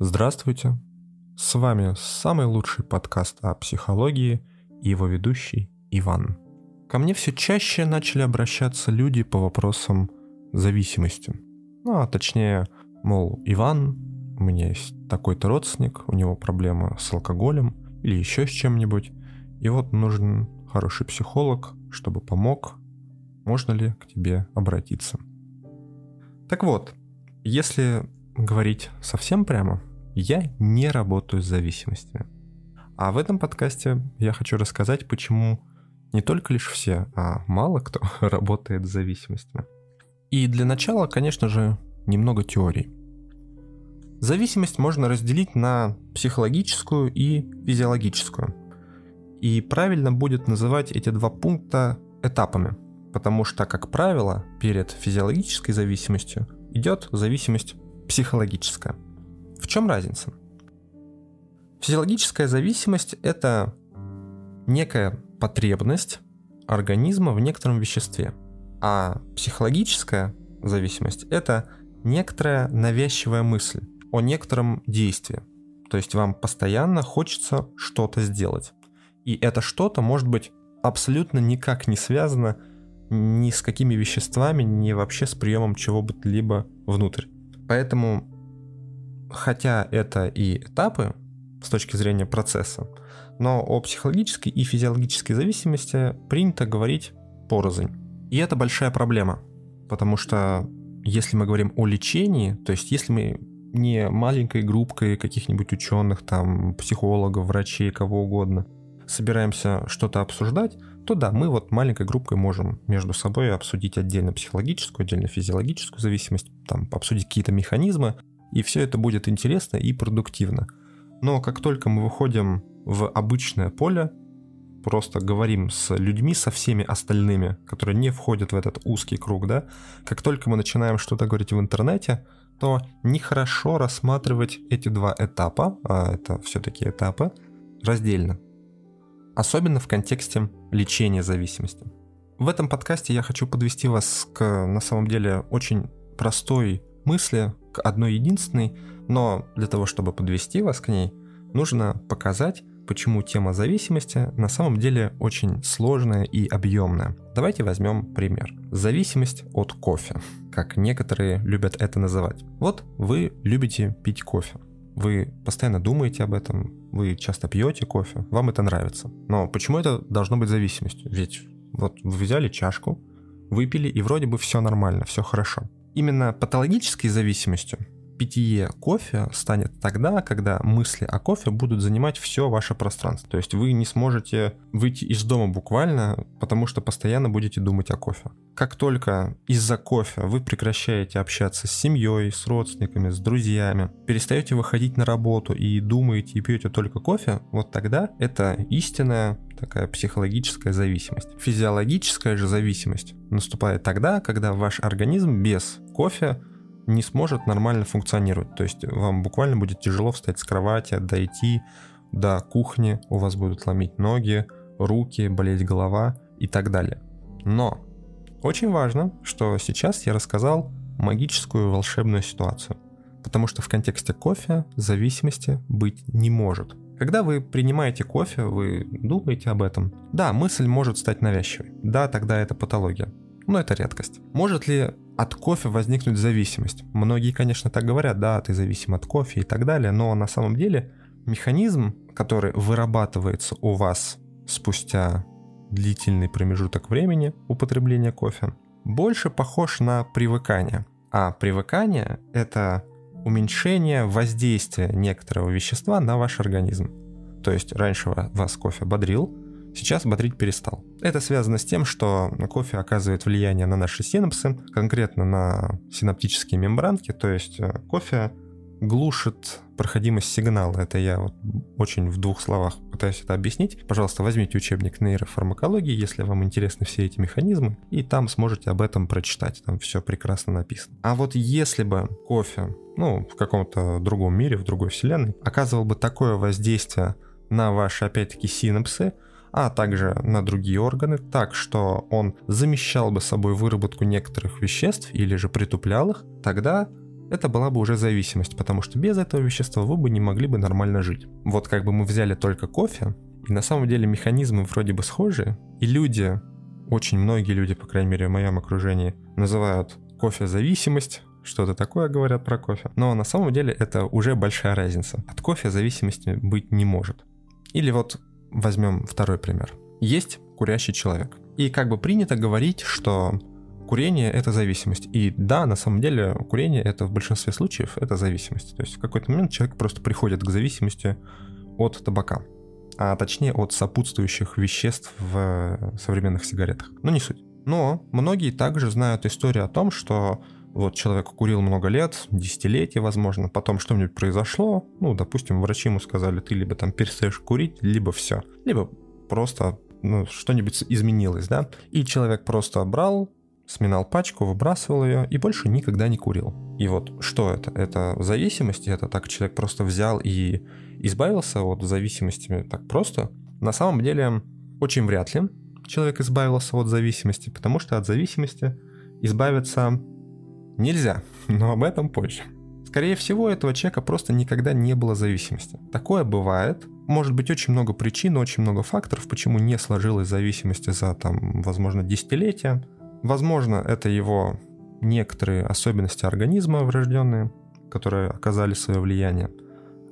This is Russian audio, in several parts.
Здравствуйте! С вами самый лучший подкаст о психологии и его ведущий Иван. Ко мне все чаще начали обращаться люди по вопросам зависимости. Ну, а точнее, мол, Иван, у меня есть такой-то родственник, у него проблема с алкоголем или еще с чем-нибудь, и вот нужен хороший психолог, чтобы помог, можно ли к тебе обратиться. Так вот, если говорить совсем прямо, я не работаю с зависимостями. А в этом подкасте я хочу рассказать, почему не только лишь все, а мало кто работает с зависимостями. И для начала, конечно же, немного теорий. Зависимость можно разделить на психологическую и физиологическую. И правильно будет называть эти два пункта этапами, потому что, как правило, перед физиологической зависимостью идет зависимость психологическая. В чем разница? Физиологическая зависимость – это некая потребность организма в некотором веществе, а психологическая зависимость – это некоторая навязчивая мысль о некотором действии. То есть вам постоянно хочется что-то сделать. И это что-то может быть абсолютно никак не связано ни с какими веществами, ни вообще с приемом чего бы либо внутрь. Поэтому, хотя это и этапы с точки зрения процесса, но о психологической и физиологической зависимости принято говорить порознь. И это большая проблема, потому что если мы говорим о лечении, то есть если мы не маленькой группкой каких-нибудь ученых, там, психологов, врачей, кого угодно, собираемся что-то обсуждать, то да, мы вот маленькой группой можем между собой обсудить отдельно психологическую, отдельно физиологическую зависимость, там, обсудить какие-то механизмы, и все это будет интересно и продуктивно. Но как только мы выходим в обычное поле, просто говорим с людьми, со всеми остальными, которые не входят в этот узкий круг, да, как только мы начинаем что-то говорить в интернете, то нехорошо рассматривать эти два этапа, а это все-таки этапы, раздельно особенно в контексте лечения зависимости. В этом подкасте я хочу подвести вас к, на самом деле, очень простой мысли, к одной единственной, но для того, чтобы подвести вас к ней, нужно показать, почему тема зависимости на самом деле очень сложная и объемная. Давайте возьмем пример. Зависимость от кофе, как некоторые любят это называть. Вот вы любите пить кофе. Вы постоянно думаете об этом, вы часто пьете кофе, вам это нравится. Но почему это должно быть зависимостью? Ведь вот вы взяли чашку, выпили, и вроде бы все нормально, все хорошо. Именно патологической зависимостью питье кофе станет тогда, когда мысли о кофе будут занимать все ваше пространство. То есть вы не сможете выйти из дома буквально, потому что постоянно будете думать о кофе. Как только из-за кофе вы прекращаете общаться с семьей, с родственниками, с друзьями, перестаете выходить на работу и думаете и пьете только кофе, вот тогда это истинная такая психологическая зависимость. Физиологическая же зависимость наступает тогда, когда ваш организм без кофе не сможет нормально функционировать. То есть вам буквально будет тяжело встать с кровати, дойти до кухни, у вас будут ломить ноги, руки, болеть голова и так далее. Но очень важно, что сейчас я рассказал магическую волшебную ситуацию. Потому что в контексте кофе зависимости быть не может. Когда вы принимаете кофе, вы думаете об этом. Да, мысль может стать навязчивой. Да, тогда это патология. Но это редкость. Может ли от кофе возникнуть зависимость. Многие, конечно, так говорят, да, ты зависим от кофе и так далее, но на самом деле механизм, который вырабатывается у вас спустя длительный промежуток времени употребления кофе, больше похож на привыкание. А привыкание — это уменьшение воздействия некоторого вещества на ваш организм. То есть раньше вас кофе бодрил, сейчас бодрить перестал. Это связано с тем, что кофе оказывает влияние на наши синапсы, конкретно на синаптические мембранки, то есть э, кофе глушит проходимость сигнала. Это я вот очень в двух словах пытаюсь это объяснить. Пожалуйста, возьмите учебник нейрофармакологии, если вам интересны все эти механизмы, и там сможете об этом прочитать. Там все прекрасно написано. А вот если бы кофе, ну, в каком-то другом мире, в другой вселенной, оказывал бы такое воздействие на ваши, опять-таки, синапсы, а также на другие органы, так что он замещал бы собой выработку некоторых веществ или же притуплял их, тогда это была бы уже зависимость, потому что без этого вещества вы бы не могли бы нормально жить. Вот как бы мы взяли только кофе, и на самом деле механизмы вроде бы схожие, и люди, очень многие люди, по крайней мере в моем окружении, называют кофе зависимость, что-то такое говорят про кофе. Но на самом деле это уже большая разница. От кофе зависимости быть не может. Или вот возьмем второй пример. Есть курящий человек. И как бы принято говорить, что курение это зависимость. И да, на самом деле курение это в большинстве случаев это зависимость. То есть в какой-то момент человек просто приходит к зависимости от табака. А точнее от сопутствующих веществ в современных сигаретах. Но не суть. Но многие также знают историю о том, что вот человек курил много лет, десятилетия, возможно, потом что-нибудь произошло, ну, допустим, врачи ему сказали, ты либо там перестаешь курить, либо все, либо просто ну, что-нибудь изменилось, да, и человек просто брал, сминал пачку, выбрасывал ее и больше никогда не курил. И вот что это? Это зависимость, это так человек просто взял и избавился от зависимости так просто? На самом деле, очень вряд ли человек избавился от зависимости, потому что от зависимости избавиться Нельзя, но об этом позже. Скорее всего, у этого человека просто никогда не было зависимости. Такое бывает. Может быть очень много причин, очень много факторов, почему не сложилась зависимость за, там, возможно, десятилетия. Возможно, это его некоторые особенности организма врожденные, которые оказали свое влияние.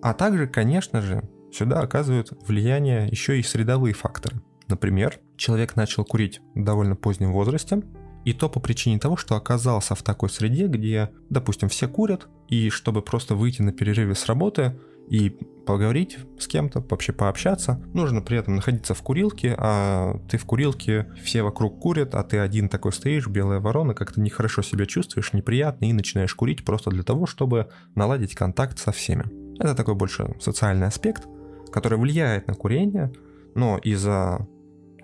А также, конечно же, сюда оказывают влияние еще и средовые факторы. Например, человек начал курить в довольно позднем возрасте, и то по причине того, что оказался в такой среде, где, допустим, все курят, и чтобы просто выйти на перерыве с работы и поговорить с кем-то, вообще пообщаться, нужно при этом находиться в курилке, а ты в курилке, все вокруг курят, а ты один такой стоишь, белая ворона, как-то нехорошо себя чувствуешь, неприятно, и начинаешь курить просто для того, чтобы наладить контакт со всеми. Это такой больше социальный аспект, который влияет на курение, но из-за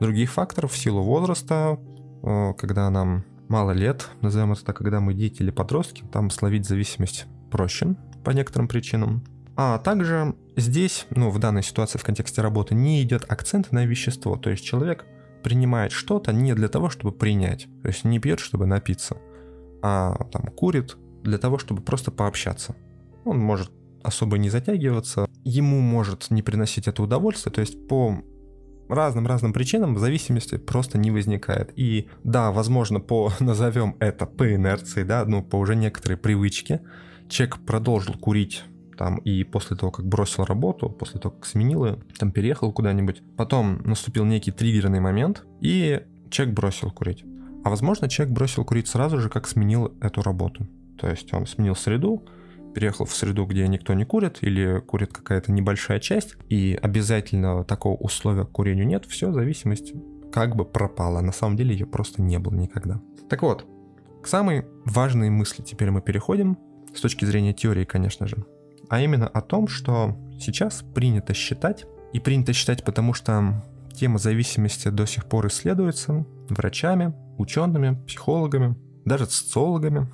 других факторов, в силу возраста, когда нам мало лет, назовем это так, когда мы дети или подростки, там словить зависимость проще по некоторым причинам. А также здесь, ну, в данной ситуации в контексте работы не идет акцент на вещество, то есть человек принимает что-то не для того, чтобы принять, то есть не пьет, чтобы напиться, а там курит для того, чтобы просто пообщаться. Он может особо не затягиваться, ему может не приносить это удовольствие, то есть по разным-разным причинам зависимости просто не возникает. И да, возможно, по, назовем это по инерции, да, ну, по уже некоторой привычке, человек продолжил курить там и после того, как бросил работу, после того, как сменил ее, там переехал куда-нибудь, потом наступил некий триггерный момент, и человек бросил курить. А возможно, человек бросил курить сразу же, как сменил эту работу. То есть он сменил среду, переехал в среду, где никто не курит, или курит какая-то небольшая часть, и обязательно такого условия к курению нет, все, зависимость как бы пропала. На самом деле ее просто не было никогда. Так вот, к самой важной мысли теперь мы переходим, с точки зрения теории, конечно же, а именно о том, что сейчас принято считать, и принято считать потому, что тема зависимости до сих пор исследуется врачами, учеными, психологами, даже социологами,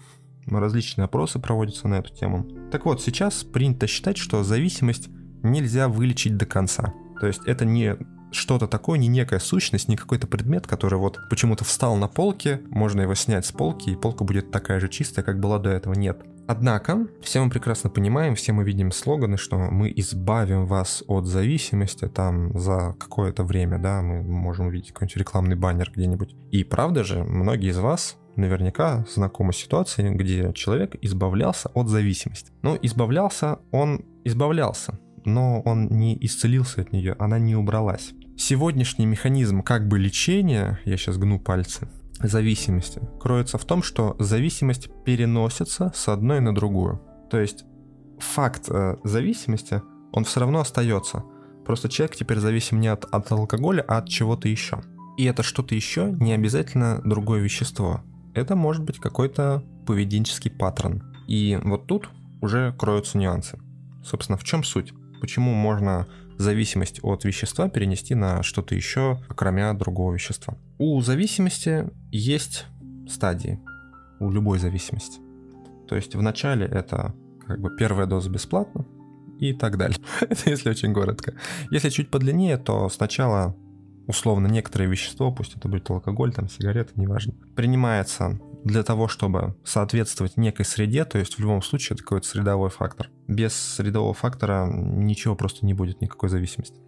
различные опросы проводятся на эту тему. Так вот, сейчас принято считать, что зависимость нельзя вылечить до конца. То есть это не что-то такое, не некая сущность, не какой-то предмет, который вот почему-то встал на полке, можно его снять с полки, и полка будет такая же чистая, как была до этого. Нет. Однако, все мы прекрасно понимаем, все мы видим слоганы, что мы избавим вас от зависимости там за какое-то время, да, мы можем увидеть какой-нибудь рекламный баннер где-нибудь. И правда же, многие из вас наверняка знакомы с ситуацией, где человек избавлялся от зависимости. Ну, избавлялся, он избавлялся, но он не исцелился от нее, она не убралась. Сегодняшний механизм как бы лечения, я сейчас гну пальцы, зависимости, кроется в том, что зависимость переносится с одной на другую. То есть факт э, зависимости, он все равно остается. Просто человек теперь зависим не от, от алкоголя, а от чего-то еще. И это что-то еще не обязательно другое вещество это может быть какой-то поведенческий паттерн. И вот тут уже кроются нюансы. Собственно, в чем суть? Почему можно зависимость от вещества перенести на что-то еще, кроме другого вещества? У зависимости есть стадии, у любой зависимости. То есть вначале это как бы первая доза бесплатно и так далее. это если очень коротко. Если чуть подлиннее, то сначала условно некоторое вещество, пусть это будет алкоголь, там, сигареты, неважно, принимается для того, чтобы соответствовать некой среде, то есть в любом случае это какой-то средовой фактор. Без средового фактора ничего просто не будет, никакой зависимости.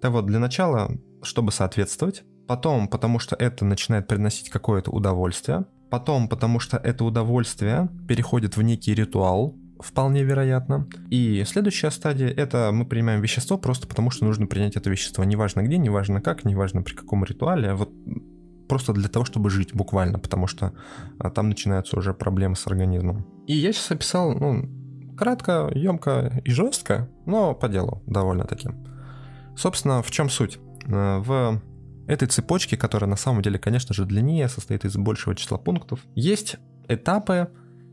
Так вот, для начала, чтобы соответствовать, потом, потому что это начинает приносить какое-то удовольствие, потом, потому что это удовольствие переходит в некий ритуал, вполне вероятно. И следующая стадия — это мы принимаем вещество просто потому, что нужно принять это вещество. Неважно где, неважно как, неважно при каком ритуале. А вот просто для того, чтобы жить буквально, потому что а, там начинаются уже проблемы с организмом. И я сейчас описал, ну, кратко, емко и жестко, но по делу довольно таким. Собственно, в чем суть? Э, в этой цепочке, которая на самом деле, конечно же, длиннее, состоит из большего числа пунктов, есть этапы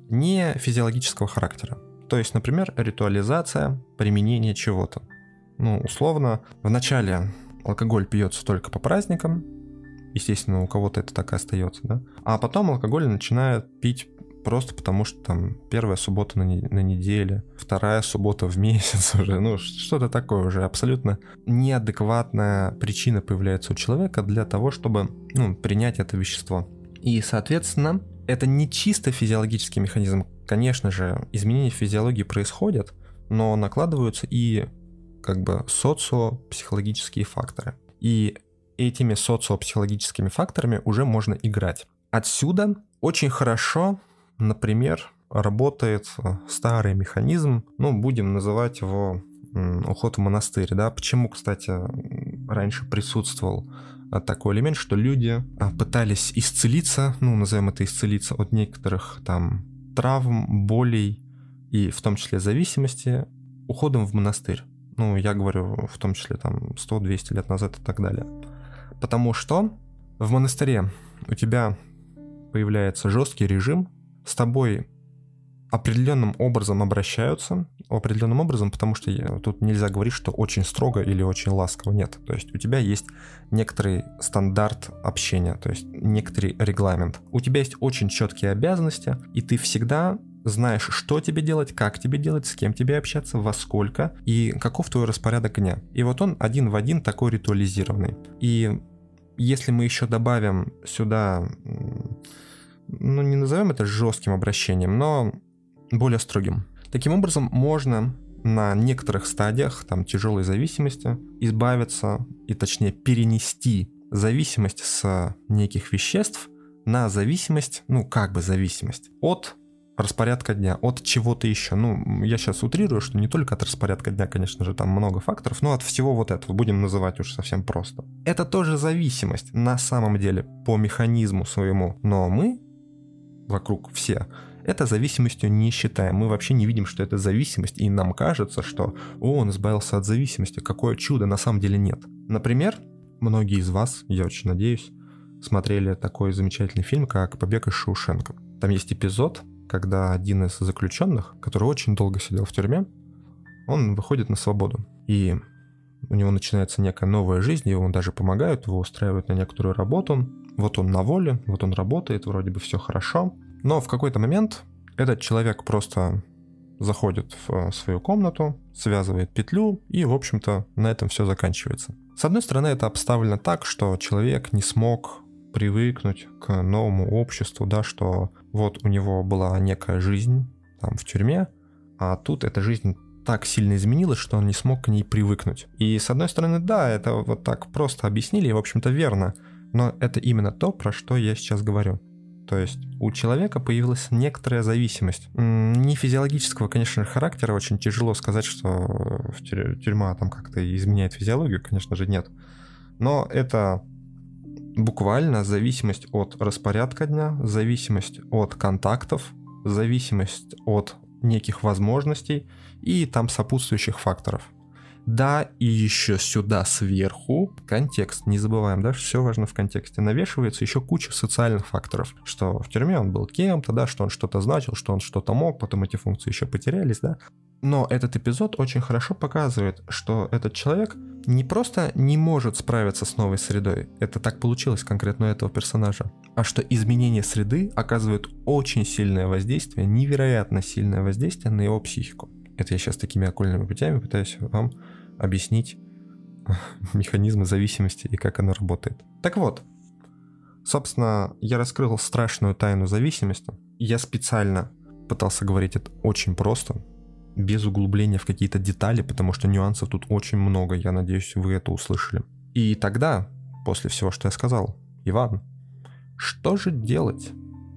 не физиологического характера. То есть, например, ритуализация, применение чего-то. Ну, условно, в начале алкоголь пьется только по праздникам, естественно, у кого-то это так и остается, да, а потом алкоголь начинает пить просто потому, что там первая суббота на, не, на неделе, вторая суббота в месяц уже, ну что-то такое уже абсолютно неадекватная причина появляется у человека для того, чтобы ну, принять это вещество. И, соответственно, это не чисто физиологический механизм. Конечно же, изменения в физиологии происходят, но накладываются и как бы социопсихологические факторы. И этими социопсихологическими факторами уже можно играть. Отсюда очень хорошо Например, работает старый механизм, ну, будем называть его уход в монастырь, да. Почему, кстати, раньше присутствовал такой элемент, что люди э, пытались исцелиться, ну, назовем это исцелиться от некоторых там травм, болей и в том числе зависимости уходом в монастырь. Ну, я говорю в том числе там 100-200 лет назад и так далее. Потому что в монастыре у тебя появляется жесткий режим, с тобой определенным образом обращаются, определенным образом, потому что тут нельзя говорить, что очень строго или очень ласково, нет. То есть у тебя есть некоторый стандарт общения, то есть некоторый регламент. У тебя есть очень четкие обязанности, и ты всегда знаешь, что тебе делать, как тебе делать, с кем тебе общаться, во сколько и каков твой распорядок дня. И вот он один в один такой ритуализированный. И если мы еще добавим сюда ну не назовем это жестким обращением, но более строгим. Таким образом, можно на некоторых стадиях там тяжелой зависимости избавиться и точнее перенести зависимость с неких веществ на зависимость, ну как бы зависимость от распорядка дня, от чего-то еще. Ну, я сейчас утрирую, что не только от распорядка дня, конечно же, там много факторов, но от всего вот этого, будем называть уже совсем просто. Это тоже зависимость на самом деле по механизму своему, но мы вокруг все, это зависимостью не считаем. Мы вообще не видим, что это зависимость, и нам кажется, что «О, он избавился от зависимости, какое чудо!» На самом деле нет. Например, многие из вас, я очень надеюсь, смотрели такой замечательный фильм, как «Побег из Шоушенка». Там есть эпизод, когда один из заключенных, который очень долго сидел в тюрьме, он выходит на свободу. И у него начинается некая новая жизнь, ему даже помогают, его устраивают на некоторую работу, вот он на воле, вот он работает, вроде бы все хорошо. Но в какой-то момент этот человек просто заходит в э, свою комнату, связывает петлю, и, в общем-то, на этом все заканчивается. С одной стороны, это обставлено так, что человек не смог привыкнуть к новому обществу, да, что вот у него была некая жизнь там в тюрьме, а тут эта жизнь так сильно изменилась, что он не смог к ней привыкнуть. И с одной стороны, да, это вот так просто объяснили, и, в общем-то, верно. Но это именно то, про что я сейчас говорю. То есть у человека появилась некоторая зависимость. Не физиологического, конечно характера. Очень тяжело сказать, что тюрьма там как-то изменяет физиологию. Конечно же, нет. Но это буквально зависимость от распорядка дня, зависимость от контактов, зависимость от неких возможностей и там сопутствующих факторов. Да, и еще сюда сверху контекст. Не забываем, да, все важно в контексте. Навешивается еще куча социальных факторов. Что в тюрьме он был кем-то, да, что он что-то значил, что он что-то мог, потом эти функции еще потерялись, да. Но этот эпизод очень хорошо показывает, что этот человек не просто не может справиться с новой средой, это так получилось конкретно у этого персонажа, а что изменение среды оказывает очень сильное воздействие, невероятно сильное воздействие на его психику. Это я сейчас такими окольными путями пытаюсь вам объяснить механизмы зависимости и как оно работает. Так вот, Собственно, я раскрыл страшную тайну зависимости. Я специально пытался говорить это очень просто, без углубления в какие-то детали, потому что нюансов тут очень много, я надеюсь, вы это услышали. И тогда, после всего, что я сказал, Иван, что же делать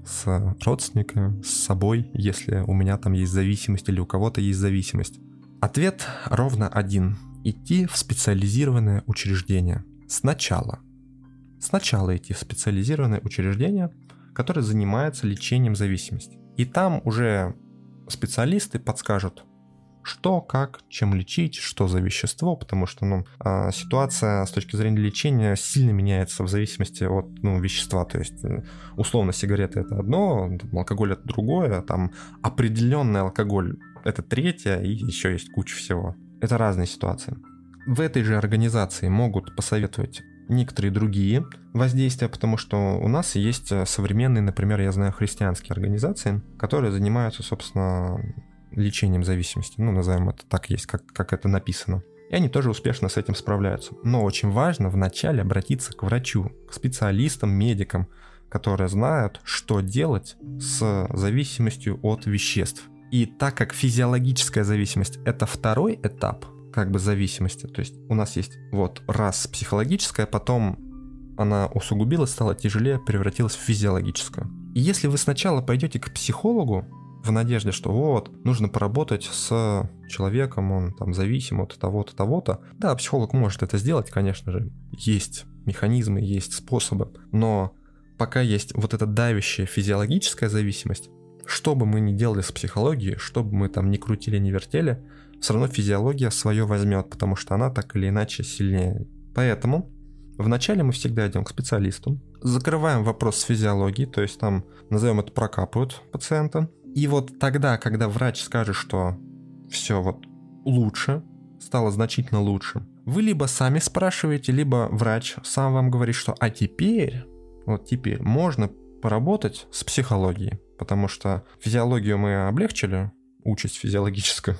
с родственниками, с собой, если у меня там есть зависимость или у кого-то есть зависимость? Ответ ровно один. Идти в специализированное учреждение. Сначала. Сначала идти в специализированное учреждение, которое занимается лечением зависимости. И там уже специалисты подскажут, что, как, чем лечить, что за вещество, потому что ну, а, ситуация с точки зрения лечения сильно меняется в зависимости от ну, вещества. То есть, э, условно, сигареты это одно, алкоголь это другое, а там определенный алкоголь это третье, и еще есть куча всего. Это разные ситуации. В этой же организации могут посоветовать некоторые другие воздействия, потому что у нас есть э, современные, например, я знаю христианские организации, которые занимаются, собственно, лечением зависимости. Ну, назовем это так, есть, как, как это написано. И они тоже успешно с этим справляются. Но очень важно вначале обратиться к врачу, к специалистам, медикам, которые знают, что делать с зависимостью от веществ. И так как физиологическая зависимость это второй этап как бы зависимости, то есть у нас есть вот раз психологическая, потом она усугубилась, стала тяжелее, превратилась в физиологическую. И если вы сначала пойдете к психологу, в надежде, что вот, нужно поработать с человеком, он там зависим от того-то, того-то. Да, психолог может это сделать, конечно же. Есть механизмы, есть способы. Но пока есть вот эта давящая физиологическая зависимость, что бы мы ни делали с психологией, что бы мы там ни крутили, ни вертели, все равно физиология свое возьмет, потому что она так или иначе сильнее. Поэтому вначале мы всегда идем к специалисту, закрываем вопрос с физиологией, то есть там, назовем это, прокапывают пациента, и вот тогда, когда врач скажет, что все вот лучше, стало значительно лучше, вы либо сами спрашиваете, либо врач сам вам говорит, что а теперь, вот теперь можно поработать с психологией, потому что физиологию мы облегчили, участь физиологическую,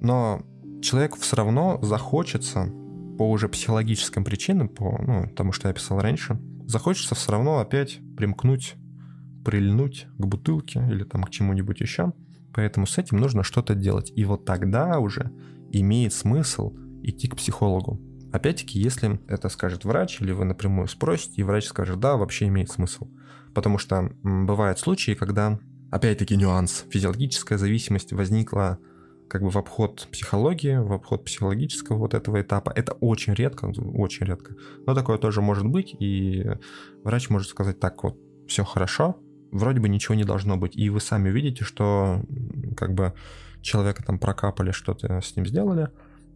но человеку все равно захочется по уже психологическим причинам, по ну, тому, что я писал раньше, захочется все равно опять примкнуть прильнуть к бутылке или там к чему-нибудь еще. Поэтому с этим нужно что-то делать. И вот тогда уже имеет смысл идти к психологу. Опять-таки, если это скажет врач, или вы напрямую спросите, и врач скажет, да, вообще имеет смысл. Потому что бывают случаи, когда, опять-таки, нюанс, физиологическая зависимость возникла как бы в обход психологии, в обход психологического вот этого этапа. Это очень редко, очень редко. Но такое тоже может быть, и врач может сказать, так вот, все хорошо, вроде бы ничего не должно быть. И вы сами видите, что как бы человека там прокапали, что-то с ним сделали,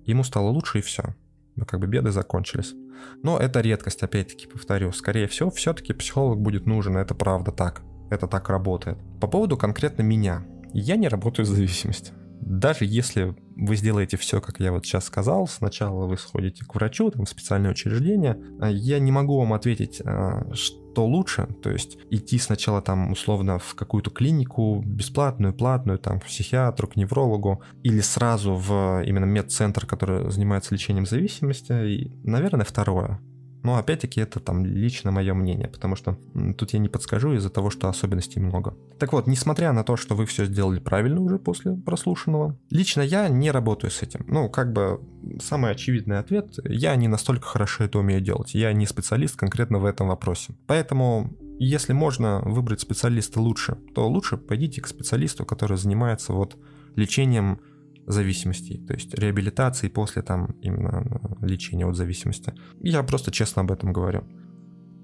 ему стало лучше и все. Ну, как бы беды закончились. Но это редкость, опять-таки, повторю. Скорее всего, все-таки психолог будет нужен, это правда так. Это так работает. По поводу конкретно меня. Я не работаю с зависимостью. Даже если вы сделаете все, как я вот сейчас сказал, сначала вы сходите к врачу, там, в специальное учреждение, а я не могу вам ответить, а, что лучше, то есть идти сначала там условно в какую-то клинику бесплатную, платную, там, к психиатру, к неврологу, или сразу в именно медцентр, который занимается лечением зависимости, и, наверное, второе. Но опять-таки это там лично мое мнение, потому что тут я не подскажу из-за того, что особенностей много. Так вот, несмотря на то, что вы все сделали правильно уже после прослушанного, лично я не работаю с этим. Ну, как бы самый очевидный ответ, я не настолько хорошо это умею делать. Я не специалист конкретно в этом вопросе. Поэтому если можно выбрать специалиста лучше, то лучше пойдите к специалисту, который занимается вот лечением зависимостей, то есть реабилитации после там именно э, лечения от зависимости. Я просто честно об этом говорю.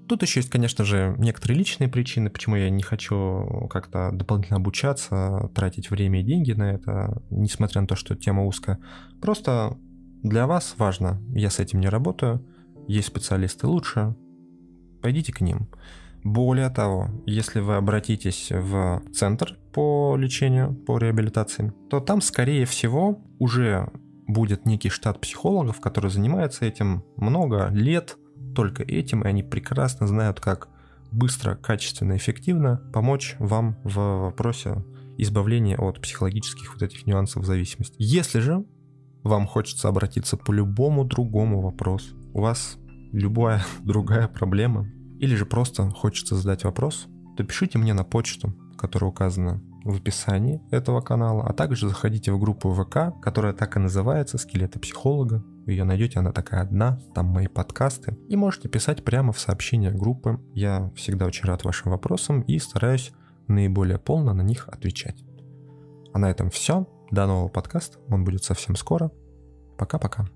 Тут еще есть, конечно же, некоторые личные причины, почему я не хочу как-то дополнительно обучаться, тратить время и деньги на это, несмотря на то, что тема узкая. Просто для вас важно, я с этим не работаю, есть специалисты лучше, пойдите к ним. Более того, если вы обратитесь в центр по лечению, по реабилитации, то там, скорее всего, уже будет некий штат психологов, который занимается этим много лет, только этим, и они прекрасно знают, как быстро, качественно, эффективно помочь вам в вопросе избавления от психологических вот этих нюансов зависимости. Если же вам хочется обратиться по любому другому вопросу, у вас любая другая проблема, или же просто хочется задать вопрос, то пишите мне на почту, которая указана в описании этого канала, а также заходите в группу ВК, которая так и называется «Скелеты психолога». Вы ее найдете, она такая одна, там мои подкасты. И можете писать прямо в сообщение группы. Я всегда очень рад вашим вопросам и стараюсь наиболее полно на них отвечать. А на этом все. До нового подкаста. Он будет совсем скоро. Пока-пока.